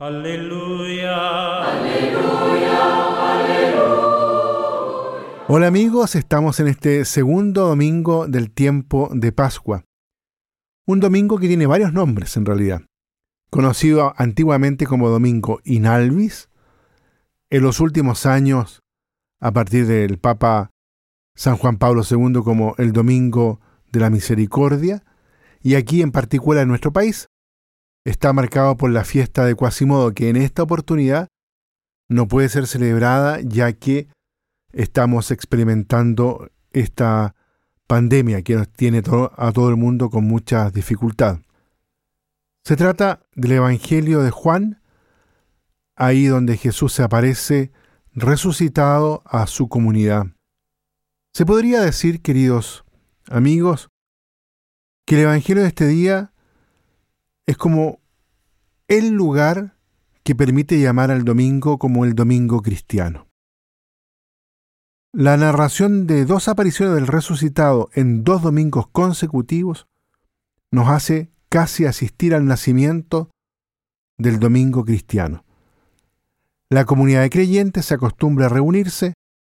Aleluya. Hola amigos, estamos en este segundo domingo del tiempo de Pascua. Un domingo que tiene varios nombres en realidad. Conocido antiguamente como Domingo Inalvis, en los últimos años, a partir del Papa San Juan Pablo II como el Domingo de la Misericordia, y aquí en particular en nuestro país, está marcado por la fiesta de Quasimodo, que en esta oportunidad no puede ser celebrada ya que estamos experimentando esta pandemia que nos tiene a todo el mundo con mucha dificultad. Se trata del Evangelio de Juan, ahí donde Jesús se aparece resucitado a su comunidad. Se podría decir, queridos amigos, que el Evangelio de este día es como el lugar que permite llamar al domingo como el domingo cristiano. La narración de dos apariciones del resucitado en dos domingos consecutivos nos hace casi asistir al nacimiento del domingo cristiano. La comunidad de creyentes se acostumbra a reunirse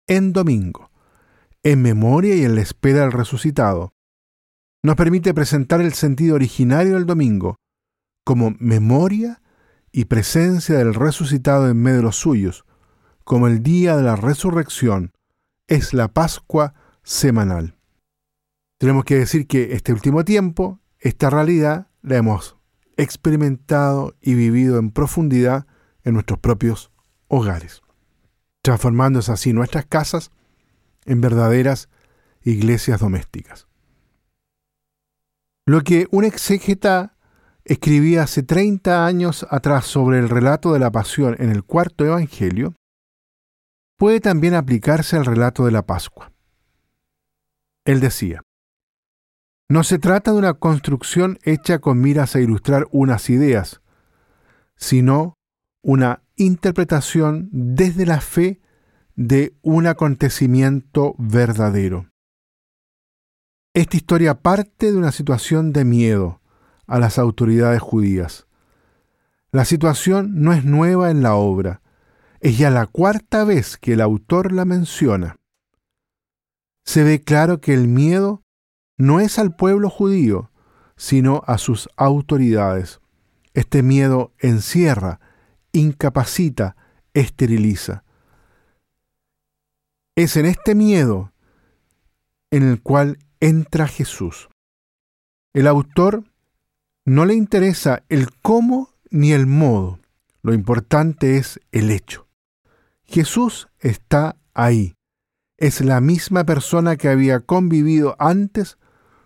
en domingo, en memoria y en la espera del resucitado. Nos permite presentar el sentido originario del domingo, como memoria y presencia del resucitado en medio de los suyos, como el día de la resurrección, es la Pascua semanal. Tenemos que decir que este último tiempo, esta realidad la hemos experimentado y vivido en profundidad en nuestros propios hogares, transformándose así nuestras casas en verdaderas iglesias domésticas. Lo que un exégeta escribía hace 30 años atrás sobre el relato de la pasión en el cuarto Evangelio, puede también aplicarse al relato de la Pascua. Él decía, no se trata de una construcción hecha con miras a ilustrar unas ideas, sino una interpretación desde la fe de un acontecimiento verdadero. Esta historia parte de una situación de miedo, a las autoridades judías. La situación no es nueva en la obra, es ya la cuarta vez que el autor la menciona. Se ve claro que el miedo no es al pueblo judío, sino a sus autoridades. Este miedo encierra, incapacita, esteriliza. Es en este miedo en el cual entra Jesús. El autor no le interesa el cómo ni el modo. Lo importante es el hecho. Jesús está ahí. Es la misma persona que había convivido antes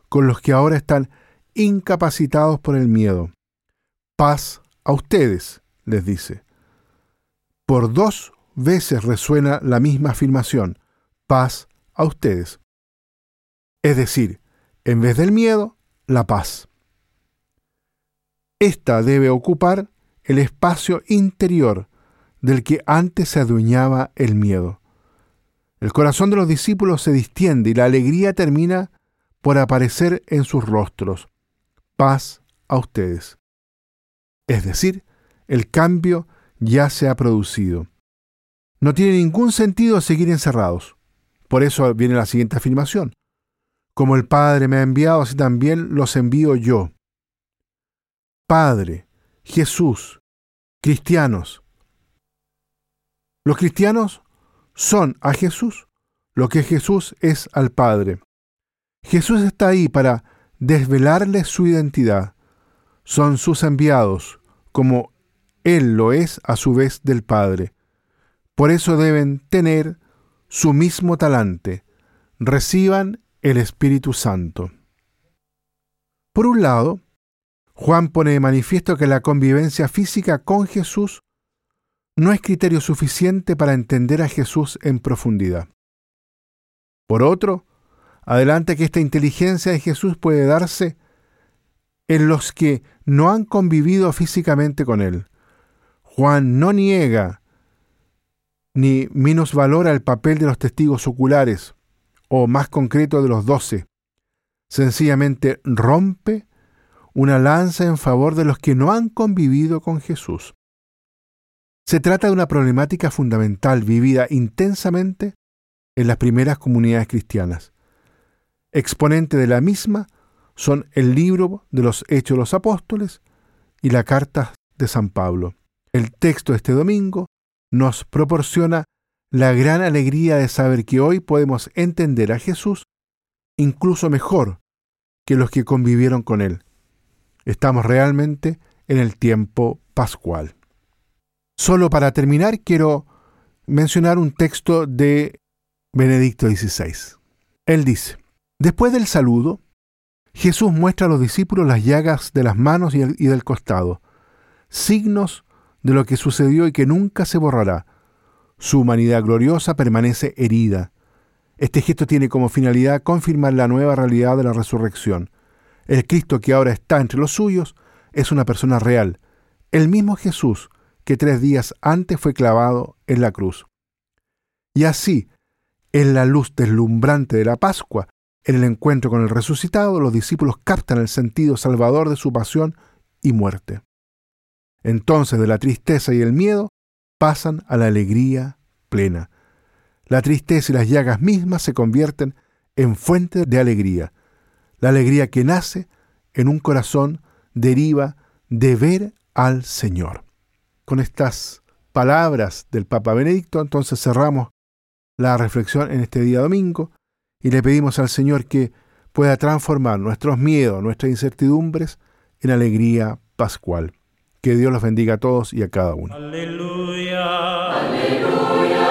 con los que ahora están incapacitados por el miedo. Paz a ustedes, les dice. Por dos veces resuena la misma afirmación, paz a ustedes. Es decir, en vez del miedo, la paz. Esta debe ocupar el espacio interior del que antes se adueñaba el miedo. El corazón de los discípulos se distiende y la alegría termina por aparecer en sus rostros. Paz a ustedes. Es decir, el cambio ya se ha producido. No tiene ningún sentido seguir encerrados. Por eso viene la siguiente afirmación. Como el Padre me ha enviado, así también los envío yo. Padre, Jesús, cristianos. Los cristianos son a Jesús lo que Jesús es al Padre. Jesús está ahí para desvelarles su identidad. Son sus enviados, como Él lo es a su vez del Padre. Por eso deben tener su mismo talante. Reciban el Espíritu Santo. Por un lado, Juan pone de manifiesto que la convivencia física con Jesús no es criterio suficiente para entender a Jesús en profundidad. Por otro, adelanta que esta inteligencia de Jesús puede darse en los que no han convivido físicamente con Él. Juan no niega ni valora el papel de los testigos oculares, o más concreto de los doce. Sencillamente rompe una lanza en favor de los que no han convivido con Jesús. Se trata de una problemática fundamental vivida intensamente en las primeras comunidades cristianas. Exponente de la misma son el libro de los Hechos de los Apóstoles y la carta de San Pablo. El texto de este domingo nos proporciona la gran alegría de saber que hoy podemos entender a Jesús incluso mejor que los que convivieron con él. Estamos realmente en el tiempo pascual. Solo para terminar quiero mencionar un texto de Benedicto XVI. Él dice, después del saludo, Jesús muestra a los discípulos las llagas de las manos y, del costado, signos de lo que sucedió y que nunca se borrará. Su humanidad gloriosa permanece herida. Este gesto tiene como finalidad confirmar la nueva realidad de la resurrección. El Cristo que ahora está entre los suyos es una persona real, el mismo Jesús que tres días antes fue clavado en la cruz. Y así, en la luz deslumbrante de la Pascua, en el encuentro con el resucitado, los discípulos captan el sentido salvador de su pasión y muerte. Entonces de la tristeza y el miedo pasan a la alegría plena. La tristeza y las llagas mismas se convierten en fuente de alegría. La alegría que nace en un corazón deriva de ver al Señor. Con estas palabras del Papa Benedicto, entonces cerramos la reflexión en este día domingo y le pedimos al Señor que pueda transformar nuestros miedos, nuestras incertidumbres en alegría pascual. Que Dios los bendiga a todos y a cada uno. Aleluya. Aleluya.